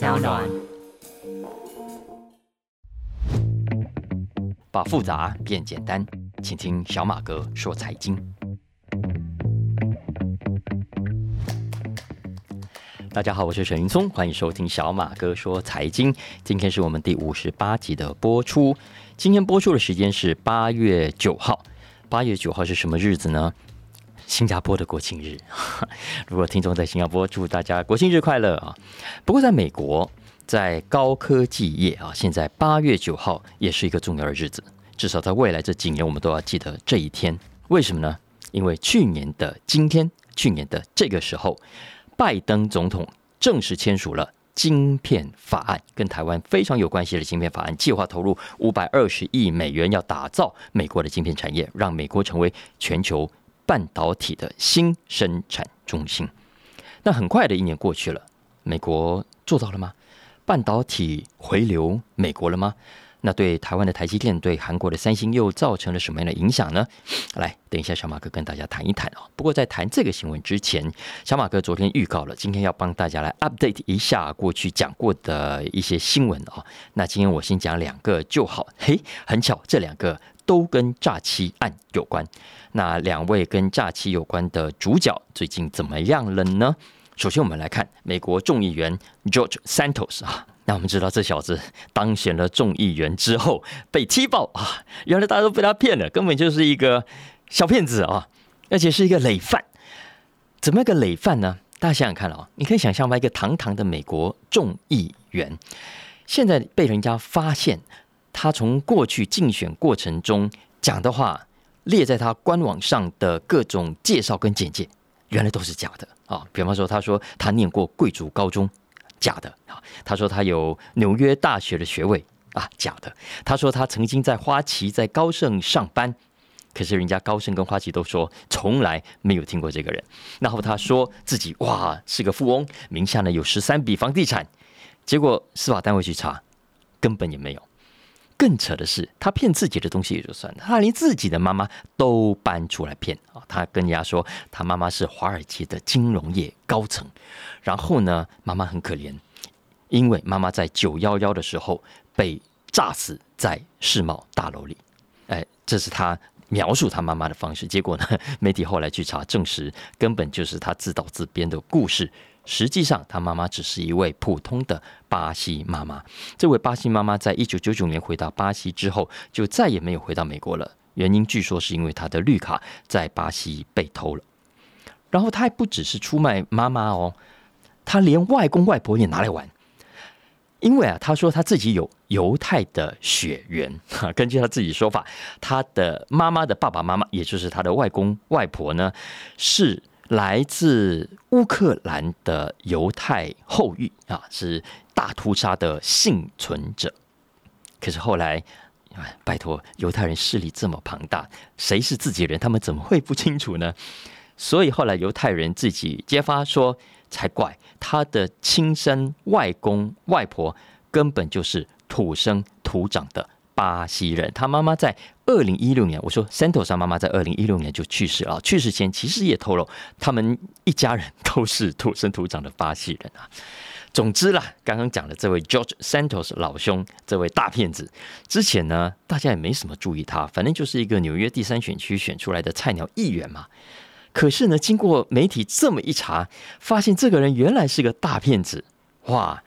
暖，把复杂变简单，请听小马哥说财经。大家好，我是沈云聪，欢迎收听小马哥说财经。今天是我们第五十八集的播出，今天播出的时间是八月九号。八月九号是什么日子呢？新加坡的国庆日，如果听众在新加坡，祝大家国庆日快乐啊！不过在美国，在高科技业啊，现在八月九号也是一个重要的日子，至少在未来这几年，我们都要记得这一天。为什么呢？因为去年的今天，去年的这个时候，拜登总统正式签署了晶片法案，跟台湾非常有关系的晶片法案，计划投入五百二十亿美元，要打造美国的晶片产业，让美国成为全球。半导体的新生产中心，那很快的一年过去了，美国做到了吗？半导体回流美国了吗？那对台湾的台积电，对韩国的三星又造成了什么样的影响呢？来，等一下小马哥跟大家谈一谈啊。不过在谈这个新闻之前，小马哥昨天预告了，今天要帮大家来 update 一下过去讲过的一些新闻啊。那今天我先讲两个就好。嘿，很巧，这两个。都跟诈欺案有关。那两位跟诈欺有关的主角最近怎么样了呢？首先，我们来看美国众议员 George Santos 啊。那我们知道，这小子当选了众议员之后被踢爆啊，原来大家都被他骗了，根本就是一个小骗子啊，而且是一个累犯。怎么个累犯呢？大家想想看啊，你可以想象吧，一个堂堂的美国众议员，现在被人家发现。他从过去竞选过程中讲的话，列在他官网上的各种介绍跟简介，原来都是假的啊！比方说，他说他念过贵族高中，假的啊；他说他有纽约大学的学位啊，假的；他说他曾经在花旗、在高盛上班，可是人家高盛跟花旗都说从来没有听过这个人。然后他说自己哇是个富翁，名下呢有十三笔房地产，结果司法单位去查，根本也没有。更扯的是，他骗自己的东西也就算了，他连自己的妈妈都搬出来骗啊！他跟人家说，他妈妈是华尔街的金融业高层，然后呢，妈妈很可怜，因为妈妈在九幺幺的时候被炸死在世贸大楼里。哎，这是他描述他妈妈的方式。结果呢，媒体后来去查，证实根本就是他自导自编的故事。实际上，他妈妈只是一位普通的巴西妈妈。这位巴西妈妈在一九九九年回到巴西之后，就再也没有回到美国了。原因据说是因为她的绿卡在巴西被偷了。然后他还不只是出卖妈妈哦，他连外公外婆也拿来玩。因为啊，他说他自己有犹太的血缘。根据他自己说法，他的妈妈的爸爸妈妈，也就是他的外公外婆呢，是。来自乌克兰的犹太后裔啊，是大屠杀的幸存者。可是后来，拜托，犹太人势力这么庞大，谁是自己人，他们怎么会不清楚呢？所以后来犹太人自己揭发说，才怪，他的亲生外公外婆根本就是土生土长的。巴西人，他妈妈在二零一六年，我说 Santos 妈妈在二零一六年就去世了。去世前其实也透露，他们一家人都是土生土长的巴西人啊。总之啦，刚刚讲的这位 George Santos 老兄，这位大骗子，之前呢大家也没什么注意他，反正就是一个纽约第三选区选出来的菜鸟议员嘛。可是呢，经过媒体这么一查，发现这个人原来是个大骗子，哇！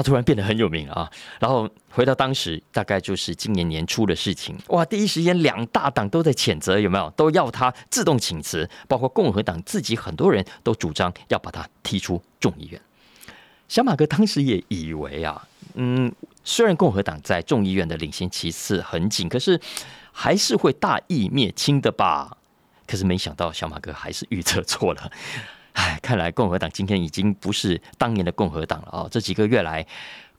他突然变得很有名啊，然后回到当时，大概就是今年年初的事情。哇，第一时间两大党都在谴责，有没有？都要他自动请辞，包括共和党自己很多人都主张要把他踢出众议院。小马哥当时也以为啊，嗯，虽然共和党在众议院的领先其次很紧，可是还是会大义灭亲的吧？可是没想到小马哥还是预测错了。唉，看来共和党今天已经不是当年的共和党了啊！这几个月来，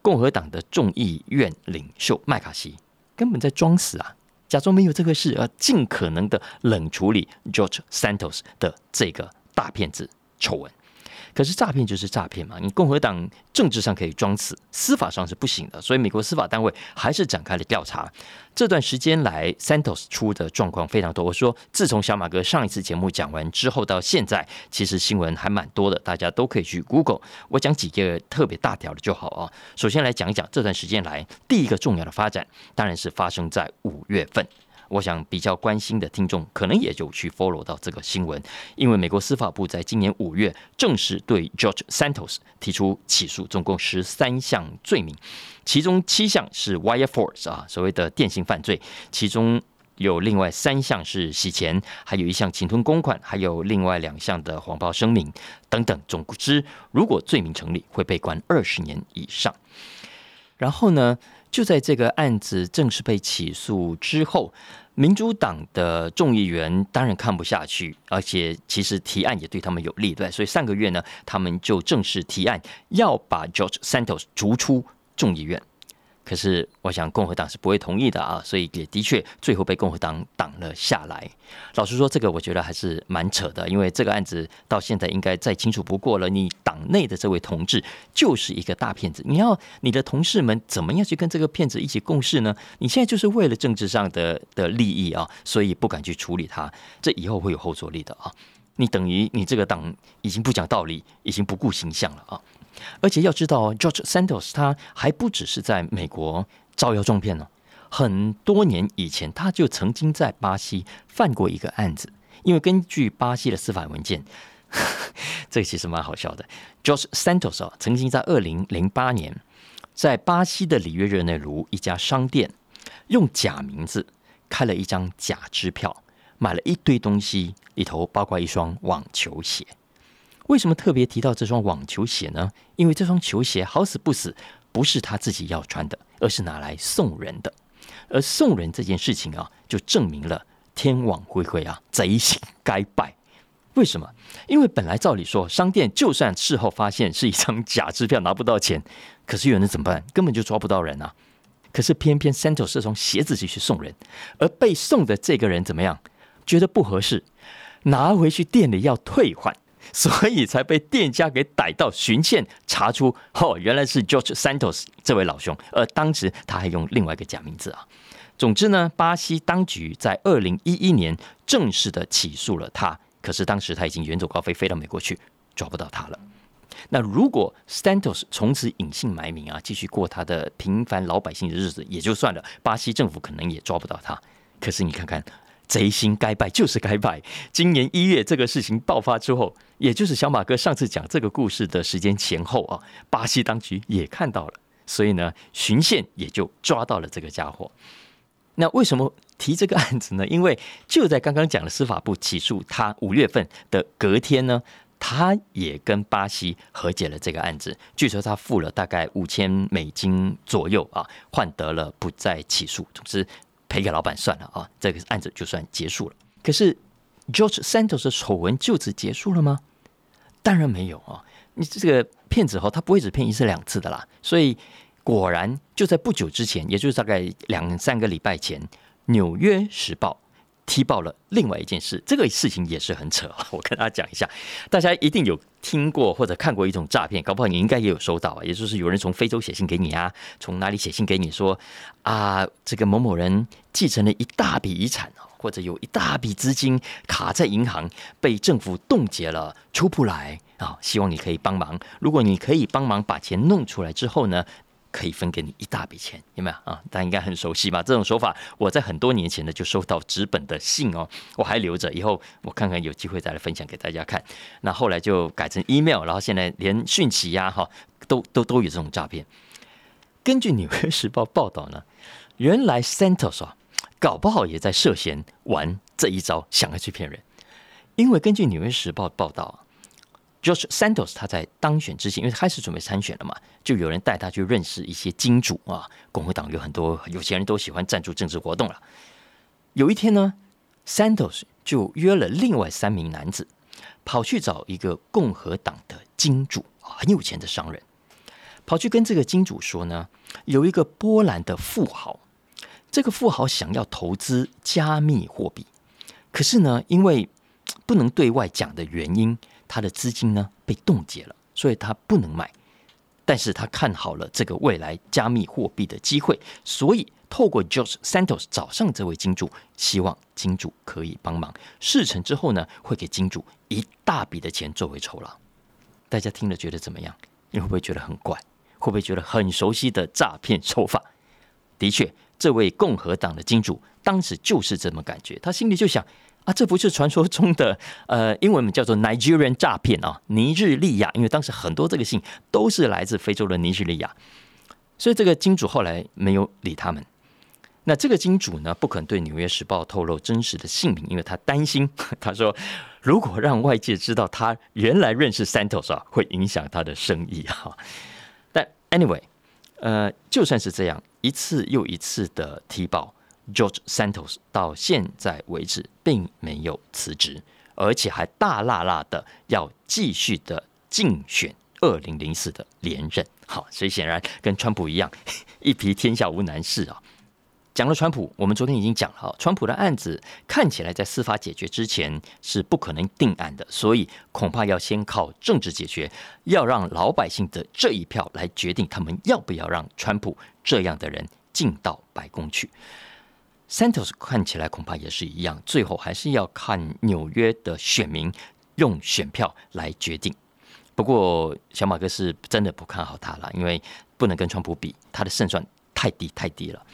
共和党的众议院领袖麦卡锡根本在装死啊，假装没有这个事，而尽可能的冷处理 George Santos 的这个大骗子丑闻。可是诈骗就是诈骗嘛，你共和党政治上可以装死，司法上是不行的，所以美国司法单位还是展开了调查。这段时间来，Santos 出的状况非常多。我说，自从小马哥上一次节目讲完之后到现在，其实新闻还蛮多的，大家都可以去 Google。我讲几个特别大条的就好啊。首先来讲一讲这段时间来第一个重要的发展，当然是发生在五月份。我想比较关心的听众可能也就去 follow 到这个新闻，因为美国司法部在今年五月正式对 George Santos 提出起诉，总共十三项罪名，其中七项是 wire force 啊，所谓的电信犯罪，其中有另外三项是洗钱，还有一项侵吞公款，还有另外两项的谎报声明等等。总之，如果罪名成立，会被关二十年以上。然后呢，就在这个案子正式被起诉之后。民主党的众议员当然看不下去，而且其实提案也对他们有利，对，所以上个月呢，他们就正式提案要把 George Santos 逐出众议院。可是，我想共和党是不会同意的啊，所以也的确最后被共和党挡了下来。老实说，这个我觉得还是蛮扯的，因为这个案子到现在应该再清楚不过了。你党内的这位同志就是一个大骗子，你要你的同事们怎么样去跟这个骗子一起共事呢？你现在就是为了政治上的的利益啊，所以不敢去处理他，这以后会有后坐力的啊。你等于你这个党已经不讲道理，已经不顾形象了啊。而且要知道，George Santos 他还不只是在美国招摇撞骗呢。很多年以前，他就曾经在巴西犯过一个案子。因为根据巴西的司法文件，这个其实蛮好笑的。George Santos 啊，曾经在二零零八年在巴西的里约热内卢一家商店，用假名字开了一张假支票，买了一堆东西，里头包括一双网球鞋。为什么特别提到这双网球鞋呢？因为这双球鞋好死不死不是他自己要穿的，而是拿来送人的。而送人这件事情啊，就证明了天网恢恢啊，贼心该败。为什么？因为本来照理说，商店就算事后发现是一张假支票拿不到钱，可是有人怎么办？根本就抓不到人啊。可是偏偏 Santos 这双鞋子就去送人，而被送的这个人怎么样？觉得不合适，拿回去店里要退换。所以才被店家给逮到，巡线查出，哦，原来是 George Santos 这位老兄，而当时他还用另外一个假名字啊。总之呢，巴西当局在二零一一年正式的起诉了他，可是当时他已经远走高飞，飞到美国去，抓不到他了。那如果 Santos 从此隐姓埋名啊，继续过他的平凡老百姓的日子也就算了，巴西政府可能也抓不到他。可是你看看。贼心该败就是该败。今年一月这个事情爆发之后，也就是小马哥上次讲这个故事的时间前后啊，巴西当局也看到了，所以呢，巡线也就抓到了这个家伙。那为什么提这个案子呢？因为就在刚刚讲的司法部起诉他五月份的隔天呢，他也跟巴西和解了这个案子。据说他付了大概五千美金左右啊，换得了不再起诉。总之。赔给老板算了啊，这个案子就算结束了。可是 George Santos 的丑闻就此结束了吗？当然没有啊！你这个骗子哈，他不会只骗一次两次的啦。所以果然就在不久之前，也就是大概两三个礼拜前，《纽约时报》。踢爆了另外一件事，这个事情也是很扯！我跟大家讲一下，大家一定有听过或者看过一种诈骗，搞不好你应该也有收到啊，也就是有人从非洲写信给你啊，从哪里写信给你说啊，这个某某人继承了一大笔遗产或者有一大笔资金卡在银行，被政府冻结了，出不来啊，希望你可以帮忙。如果你可以帮忙把钱弄出来之后呢？可以分给你一大笔钱，有没有啊？大家应该很熟悉吧？这种手法，我在很多年前呢就收到纸本的信哦，我还留着，以后我看看有机会再来分享给大家看。那后来就改成 email，然后现在连讯息呀，哈，都都都有这种诈骗。根据《纽约时报》报道呢，原来 Santos 啊，搞不好也在涉嫌玩这一招，想要去骗人。因为根据《纽约时报》报道。George Santos 他在当选之前，因为开始准备参选了嘛，就有人带他去认识一些金主啊。共和党有很多有钱人都喜欢赞助政治活动了。有一天呢，Santos 就约了另外三名男子，跑去找一个共和党的金主啊，很有钱的商人，跑去跟这个金主说呢，有一个波兰的富豪，这个富豪想要投资加密货币，可是呢，因为不能对外讲的原因，他的资金呢被冻结了，所以他不能买。但是他看好了这个未来加密货币的机会，所以透过 George Santos 找上这位金主，希望金主可以帮忙。事成之后呢，会给金主一大笔的钱作为酬劳。大家听了觉得怎么样？你会不会觉得很怪？会不会觉得很熟悉的诈骗手法？的确，这位共和党的金主当时就是这么感觉，他心里就想。啊，这不是传说中的 呃，英文名叫做 Nigerian 诈骗啊，尼日利亚。因为当时很多这个信都是来自非洲的尼日利亚，所以这个金主后来没有理他们。那这个金主呢，不肯对《纽约时报》透露真实的姓名，因为他担心，他说如果让外界知道他原来认识 Santos 啊，会影响他的生意哈。但 anyway，呃，就算是这样，一次又一次的踢爆。George Santos 到现在为止并没有辞职，而且还大辣辣的要继续的竞选二零零四的连任。好，所以显然跟川普一样，一匹天下无难事啊。讲了川普，我们昨天已经讲了，川普的案子看起来在司法解决之前是不可能定案的，所以恐怕要先靠政治解决，要让老百姓的这一票来决定他们要不要让川普这样的人进到白宫去。Santos 看起来恐怕也是一样，最后还是要看纽约的选民用选票来决定。不过小马哥是真的不看好他了，因为不能跟川普比，他的胜算太低太低了。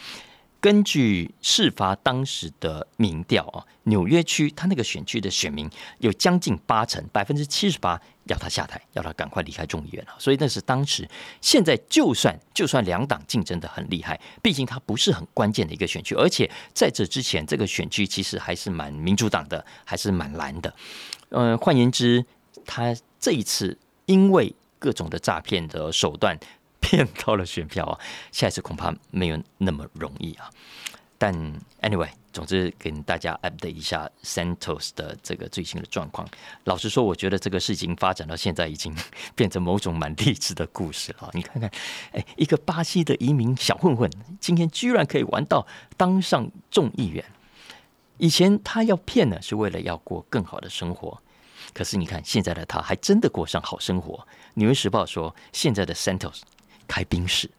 根据事发当时的民调啊，纽约区他那个选区的选民有将近八成，百分之七十八要他下台，要他赶快离开众议院了。所以那是当时。现在就算就算两党竞争的很厉害，毕竟它不是很关键的一个选区，而且在这之前，这个选区其实还是蛮民主党的，还是蛮蓝的。嗯，换言之，他这一次因为各种的诈骗的手段。骗到了选票啊！下一次恐怕没有那么容易啊。但 anyway，总之跟大家 update 一下 Santos 的这个最新的状况。老实说，我觉得这个事情发展到现在，已经 变成某种蛮励志的故事了。你看看，哎，一个巴西的移民小混混，今天居然可以玩到当上众议员。以前他要骗呢，是为了要过更好的生活。可是你看，现在的他还真的过上好生活。纽约时报说，现在的 Santos。开宾士，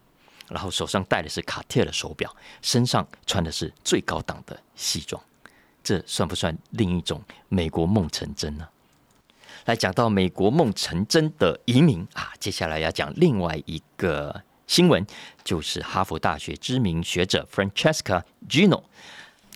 然后手上戴的是卡地亚的手表，身上穿的是最高档的西装，这算不算另一种美国梦成真呢？来讲到美国梦成真的移民啊，接下来要讲另外一个新闻，就是哈佛大学知名学者 Francesca Gino，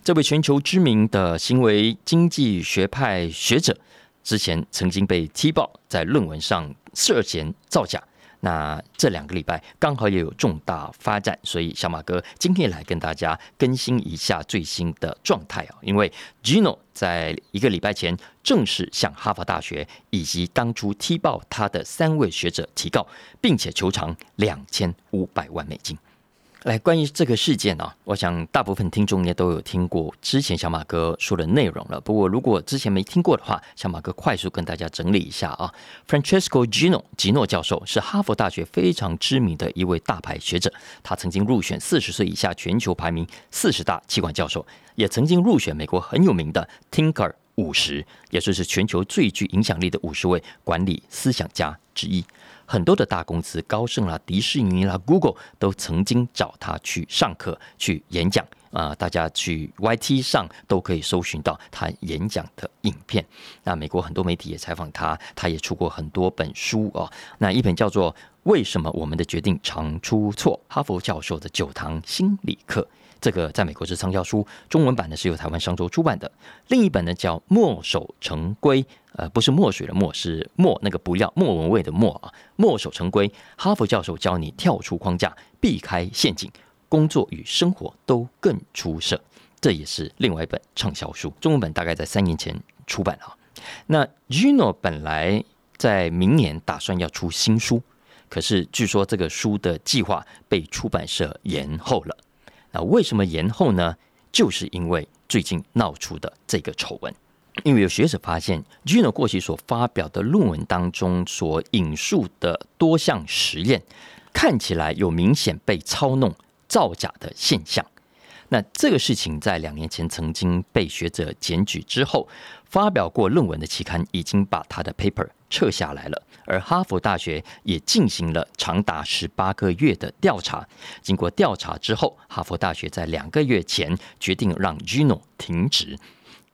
这位全球知名的行为经济学派学者，之前曾经被踢爆在论文上涉嫌造假。那这两个礼拜刚好也有重大发展，所以小马哥今天来跟大家更新一下最新的状态啊。因为 Gino 在一个礼拜前正式向哈佛大学以及当初踢爆他的三位学者提告，并且求偿两千五百万美金。来，关于这个事件呢，我想大部分听众也都有听过之前小马哥说的内容了。不过，如果之前没听过的话，小马哥快速跟大家整理一下啊。Francesco Gino 吉诺教授是哈佛大学非常知名的一位大牌学者，他曾经入选四十岁以下全球排名四十大气管教授，也曾经入选美国很有名的 Tinker 五十，也就是全球最具影响力的五十位管理思想家之一。很多的大公司，高盛啦、迪士尼啦、Google 都曾经找他去上课、去演讲。啊。大家去 YT 上都可以搜寻到他演讲的影片。那美国很多媒体也采访他，他也出过很多本书哦。那一本叫做《为什么我们的决定常出错》，哈佛教授的九堂心理课。这个在美国是畅销书，中文版呢是由台湾商周出版的。另一本呢叫《墨守成规》，呃，不是墨水的墨，是墨那个不要莫文蔚的墨啊。墨守成规，哈佛教授教你跳出框架，避开陷阱，工作与生活都更出色。这也是另外一本畅销书，中文本大概在三年前出版了。那 Gino 本来在明年打算要出新书，可是据说这个书的计划被出版社延后了。那为什么延后呢？就是因为最近闹出的这个丑闻。因为有学者发现，Gino 过去所发表的论文当中所引述的多项实验，看起来有明显被操弄、造假的现象。那这个事情在两年前曾经被学者检举之后，发表过论文的期刊已经把他的 paper 撤下来了。而哈佛大学也进行了长达十八个月的调查。经过调查之后，哈佛大学在两个月前决定让 Gino 停职。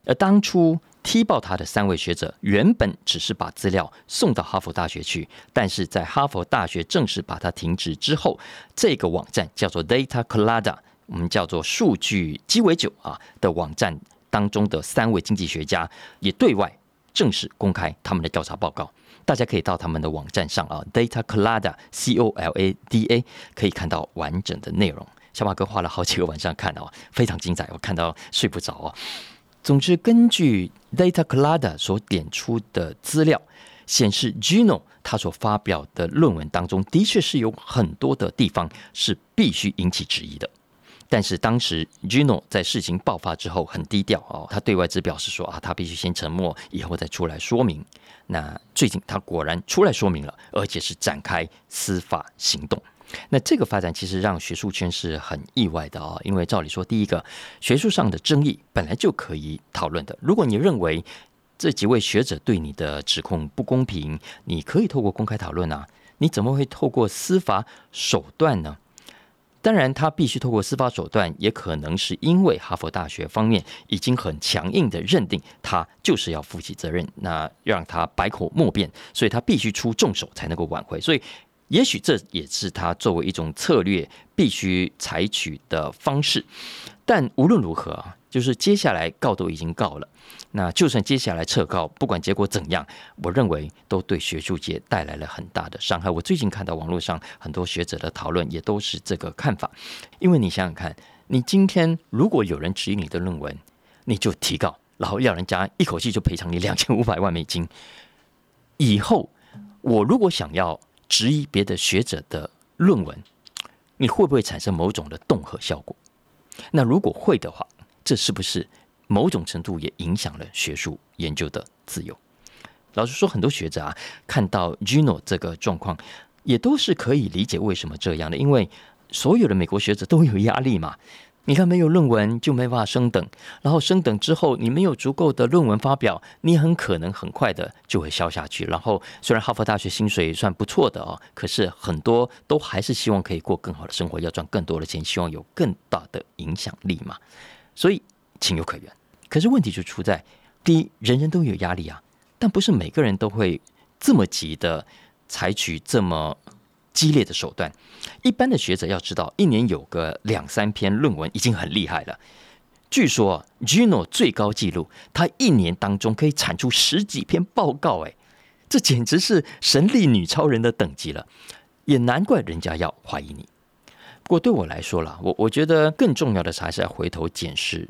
而当初踢爆他的三位学者，原本只是把资料送到哈佛大学去，但是在哈佛大学正式把它停职之后，这个网站叫做 Data Colada，我们叫做数据鸡尾酒啊的网站当中的三位经济学家也对外正式公开他们的调查报告。大家可以到他们的网站上啊，Data Colada C O L A D A，可以看到完整的内容。小马哥花了好几个晚上看哦，非常精彩，我看到睡不着哦。总之，根据 Data Colada 所点出的资料显示，Gino 他所发表的论文当中，的确是有很多的地方是必须引起质疑的。但是当时 Gino 在事情爆发之后很低调哦，他对外只表示说啊，他必须先沉默，以后再出来说明。那最近他果然出来说明了，而且是展开司法行动。那这个发展其实让学术圈是很意外的哦，因为照理说，第一个学术上的争议本来就可以讨论的。如果你认为这几位学者对你的指控不公平，你可以透过公开讨论啊，你怎么会透过司法手段呢？当然，他必须透过司法手段，也可能是因为哈佛大学方面已经很强硬的认定他就是要负起责任，那让他百口莫辩，所以他必须出重手才能够挽回。所以，也许这也是他作为一种策略必须采取的方式。但无论如何啊，就是接下来告都已经告了。那就算接下来撤告，不管结果怎样，我认为都对学术界带来了很大的伤害。我最近看到网络上很多学者的讨论，也都是这个看法。因为你想想看，你今天如果有人质疑你的论文，你就提告，然后要人家一口气就赔偿你两千五百万美金。以后我如果想要质疑别的学者的论文，你会不会产生某种的恫吓效果？那如果会的话，这是不是？某种程度也影响了学术研究的自由。老实说，很多学者啊，看到 Gino 这个状况，也都是可以理解为什么这样的。因为所有的美国学者都有压力嘛。你看，没有论文就没办法升等，然后升等之后，你没有足够的论文发表，你很可能很快的就会消下去。然后，虽然哈佛大学薪水算不错的哦，可是很多都还是希望可以过更好的生活，要赚更多的钱，希望有更大的影响力嘛。所以情有可原。可是问题就出在，第一，人人都有压力啊，但不是每个人都会这么急的采取这么激烈的手段。一般的学者要知道，一年有个两三篇论文已经很厉害了。据说 Gino 最高纪录，他一年当中可以产出十几篇报告，哎，这简直是神力女超人的等级了。也难怪人家要怀疑你。不过对我来说啦，我我觉得更重要的是还是要回头检视。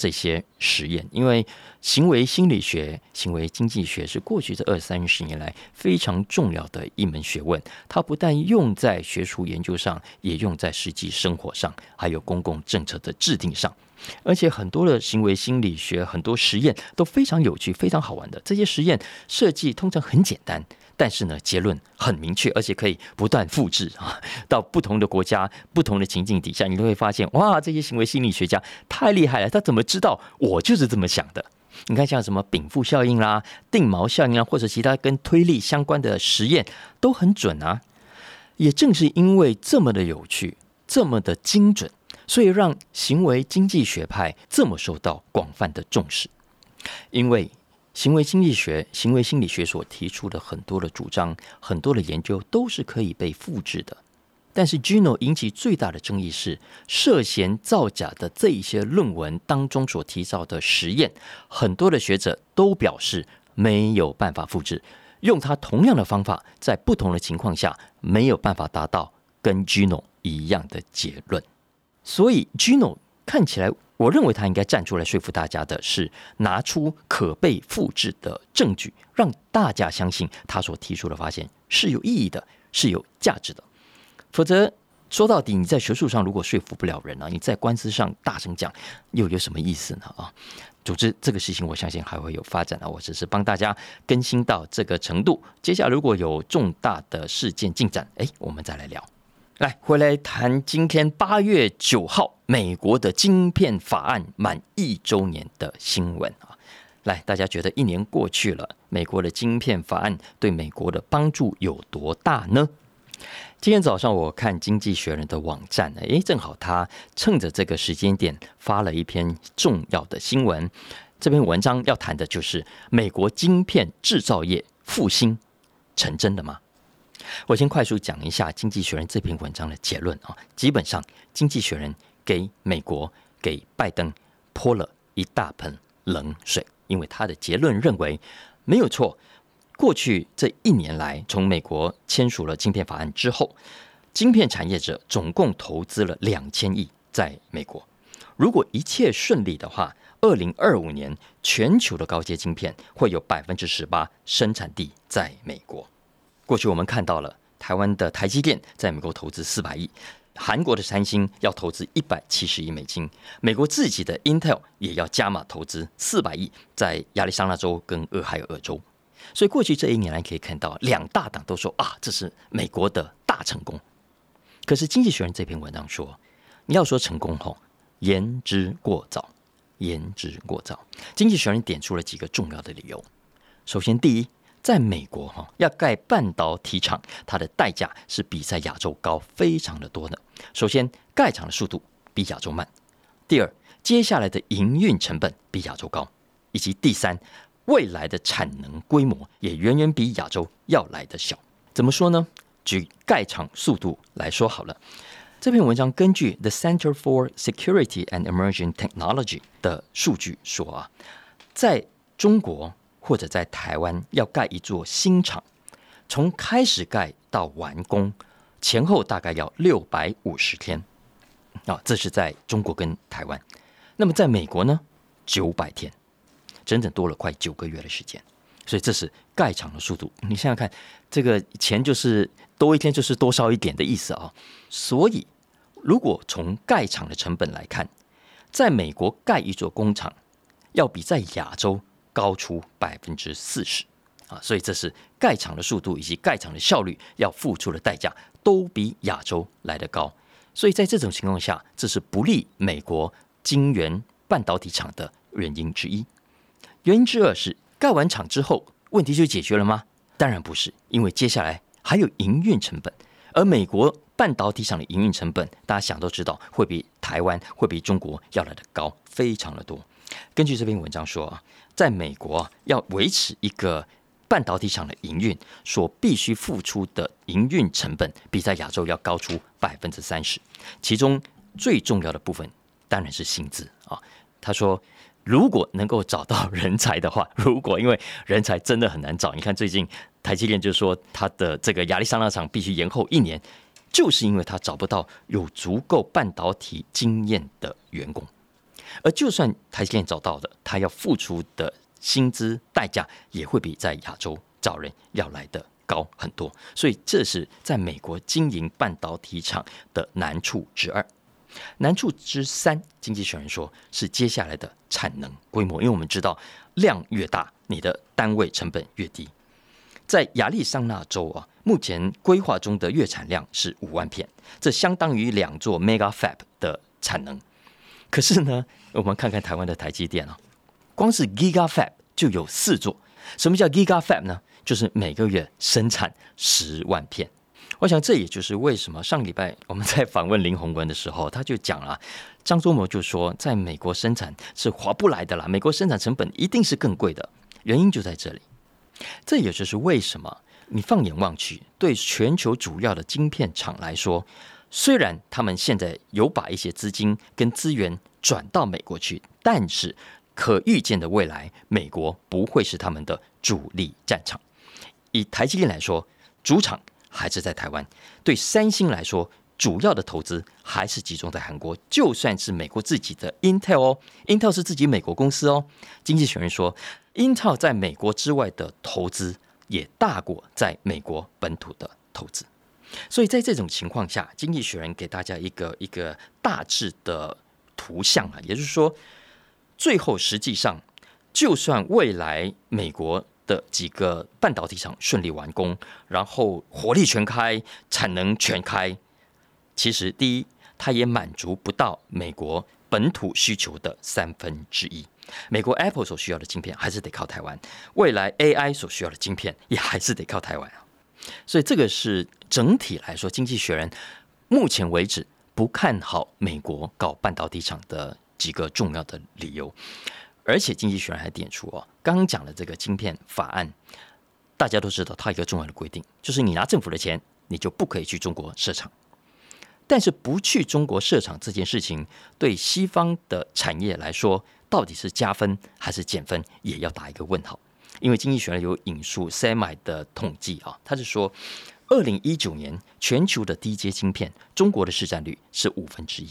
这些实验，因为行为心理学、行为经济学是过去这二三十年来非常重要的一门学问。它不但用在学术研究上，也用在实际生活上，还有公共政策的制定上。而且很多的行为心理学很多实验都非常有趣、非常好玩的。这些实验设计通常很简单。但是呢，结论很明确，而且可以不断复制啊，到不同的国家、不同的情境底下，你都会发现，哇，这些行为心理学家太厉害了，他怎么知道我就是这么想的？你看，像什么禀赋效应啦、定锚效应啊，或者其他跟推力相关的实验，都很准啊。也正是因为这么的有趣、这么的精准，所以让行为经济学派这么受到广泛的重视，因为。行为经济学、行为心理学所提出的很多的主张、很多的研究都是可以被复制的，但是 Gino 引起最大的争议是涉嫌造假的这一些论文当中所提到的实验，很多的学者都表示没有办法复制，用他同样的方法，在不同的情况下没有办法达到跟 Gino 一样的结论，所以 Gino 看起来。我认为他应该站出来说服大家的是，拿出可被复制的证据，让大家相信他所提出的发现是有意义的，是有价值的。否则，说到底，你在学术上如果说服不了人啊，你在官司上大声讲，又有什么意思呢？啊，总之这个事情我相信还会有发展啊。我只是帮大家更新到这个程度。接下来如果有重大的事件进展，哎，我们再来聊。来，回来谈今天八月九号美国的晶片法案满一周年的新闻啊。来，大家觉得一年过去了，美国的晶片法案对美国的帮助有多大呢？今天早上我看《经济学人》的网站，诶，正好他趁着这个时间点发了一篇重要的新闻。这篇文章要谈的就是美国晶片制造业复兴成真的吗？我先快速讲一下《经济学人》这篇文章的结论啊。基本上，《经济学人》给美国给拜登泼了一大盆冷水，因为他的结论认为没有错。过去这一年来，从美国签署了晶片法案之后，晶片产业者总共投资了两千亿在美国。如果一切顺利的话，二零二五年全球的高阶晶片会有百分之十八生产地在美国。过去我们看到了台湾的台积电在美国投资四百亿，韩国的三星要投资一百七十亿美金，美国自己的 Intel 也要加码投资四百亿在亚利桑那州跟俄亥俄州。所以过去这一年来可以看到，两大党都说啊，这是美国的大成功。可是《经济学人》这篇文章说，你要说成功吼，言之过早，言之过早。《经济学人》点出了几个重要的理由。首先，第一，在美国哈要盖半导体厂，它的代价是比在亚洲高非常的多的。首先，盖厂的速度比亚洲慢；第二，接下来的营运成本比亚洲高；以及第三。未来的产能规模也远远比亚洲要来的小。怎么说呢？举盖厂速度来说好了。这篇文章根据 The Center for Security and Emerging Technology 的数据说啊，在中国或者在台湾要盖一座新厂，从开始盖到完工前后大概要六百五十天啊，这是在中国跟台湾。那么在美国呢，九百天。整整多了快九个月的时间，所以这是盖厂的速度。你想想看，这个钱就是多一天就是多烧一点的意思啊。所以，如果从盖厂的成本来看，在美国盖一座工厂，要比在亚洲高出百分之四十啊。所以，这是盖厂的速度以及盖厂的效率要付出的代价都比亚洲来得高。所以在这种情况下，这是不利美国晶圆半导体厂的原因之一。原因之二是盖完厂之后，问题就解决了吗？当然不是，因为接下来还有营运成本。而美国半导体厂的营运成本，大家想都知道，会比台湾、会比中国要来的高，非常的多。根据这篇文章说啊，在美国要维持一个半导体厂的营运，所必须付出的营运成本，比在亚洲要高出百分之三十。其中最重要的部分，当然是薪资啊。他说。如果能够找到人才的话，如果因为人才真的很难找，你看最近台积电就说他的这个亚利桑那厂必须延后一年，就是因为他找不到有足够半导体经验的员工。而就算台积电找到的，他要付出的薪资代价也会比在亚洲找人要来的高很多。所以这是在美国经营半导体厂的难处之二。难处之三，经济学人说是接下来的产能规模，因为我们知道量越大，你的单位成本越低。在亚利桑那州啊，目前规划中的月产量是五万片，这相当于两座 Mega Fab 的产能。可是呢，我们看看台湾的台积电啊，光是 Giga Fab 就有四座。什么叫 Giga Fab 呢？就是每个月生产十万片。我想，这也就是为什么上礼拜我们在访问林宏文的时候，他就讲了，张忠谋就说，在美国生产是划不来的啦，美国生产成本一定是更贵的，原因就在这里。这也就是为什么你放眼望去，对全球主要的晶片厂来说，虽然他们现在有把一些资金跟资源转到美国去，但是可预见的未来，美国不会是他们的主力战场。以台积电来说，主场。还是在台湾，对三星来说，主要的投资还是集中在韩国。就算是美国自己的 Intel 哦，Intel 是自己美国公司哦。经济学人说，Intel 在美国之外的投资也大过在美国本土的投资。所以在这种情况下，《经济学人》给大家一个一个大致的图像啊，也就是说，最后实际上，就算未来美国的几个半导体厂顺利完工，然后火力全开、产能全开，其实第一，它也满足不到美国本土需求的三分之一。美国 Apple 所需要的晶片还是得靠台湾，未来 AI 所需要的晶片也还是得靠台湾啊。所以这个是整体来说，《经济学人》目前为止不看好美国搞半导体厂的几个重要的理由。而且，《经济学人》还点出哦，刚讲的这个晶片法案，大家都知道，它一个重要的规定就是你拿政府的钱，你就不可以去中国设厂。但是，不去中国设厂这件事情，对西方的产业来说，到底是加分还是减分，也要打一个问号。因为经济学人有引述 Semi 的统计啊，他是说，二零一九年全球的低阶晶片，中国的市占率是五分之一。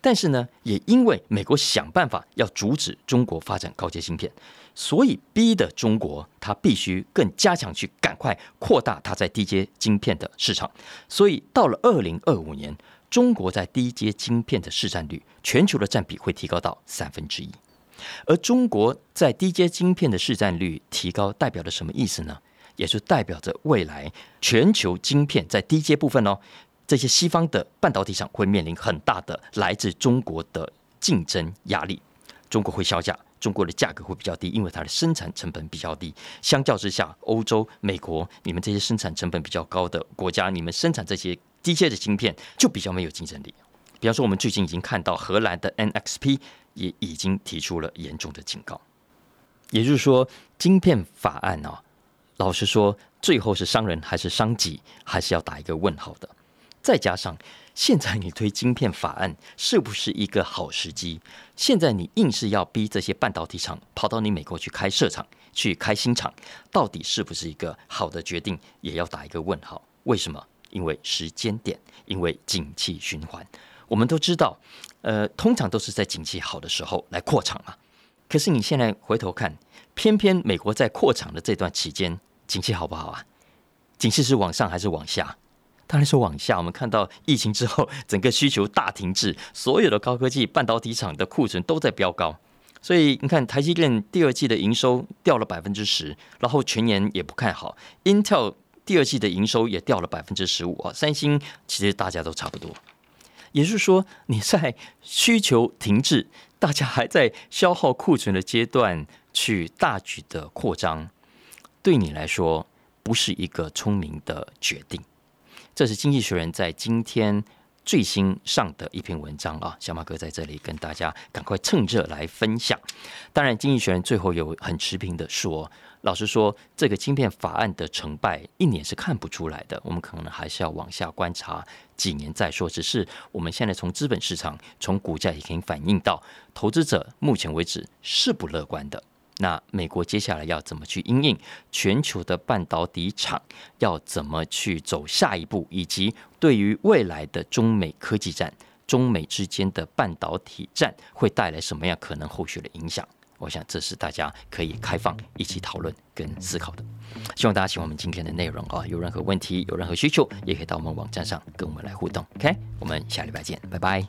但是呢，也因为美国想办法要阻止中国发展高阶芯片，所以逼的中国它必须更加强去赶快扩大它在低阶晶片的市场。所以到了二零二五年，中国在低阶晶片的市占率，全球的占比会提高到三分之一。而中国在低阶晶片的市占率提高，代表着什么意思呢？也是代表着未来全球晶片在低阶部分哦，这些西方的半导体厂会面临很大的来自中国的竞争压力。中国会销价，中国的价格会比较低，因为它的生产成本比较低。相较之下，欧洲、美国，你们这些生产成本比较高的国家，你们生产这些低阶的晶片就比较没有竞争力。比方说，我们最近已经看到荷兰的 NXP。也已经提出了严重的警告，也就是说，晶片法案呢，老实说，最后是伤人还是伤己，还是要打一个问号的。再加上现在你推晶片法案是不是一个好时机？现在你硬是要逼这些半导体厂跑到你美国去开设厂、去开新厂，到底是不是一个好的决定？也要打一个问号。为什么？因为时间点，因为景气循环。我们都知道。呃，通常都是在景气好的时候来扩厂嘛。可是你现在回头看，偏偏美国在扩厂的这段期间，景气好不好啊？景气是往上还是往下？当然是往下。我们看到疫情之后，整个需求大停滞，所有的高科技半导体厂的库存都在飙高。所以你看，台积电第二季的营收掉了百分之十，然后全年也不看好。Intel 第二季的营收也掉了百分之十五啊。三星其实大家都差不多。也就是说，你在需求停滞、大家还在消耗库存的阶段去大举的扩张，对你来说不是一个聪明的决定。这是经济学人在今天最新上的一篇文章啊，小马哥在这里跟大家赶快趁热来分享。当然，经济学人最后有很持平的说。老实说，这个晶片法案的成败一年是看不出来的，我们可能还是要往下观察几年再说。只是我们现在从资本市场、从股价已经反映到，投资者目前为止是不乐观的。那美国接下来要怎么去应应全球的半导体厂，要怎么去走下一步，以及对于未来的中美科技战、中美之间的半导体战会带来什么样可能后续的影响？我想这是大家可以开放一起讨论跟思考的。希望大家喜欢我们今天的内容啊！有任何问题、有任何需求，也可以到我们网站上跟我们来互动。OK，我们下礼拜见，拜拜。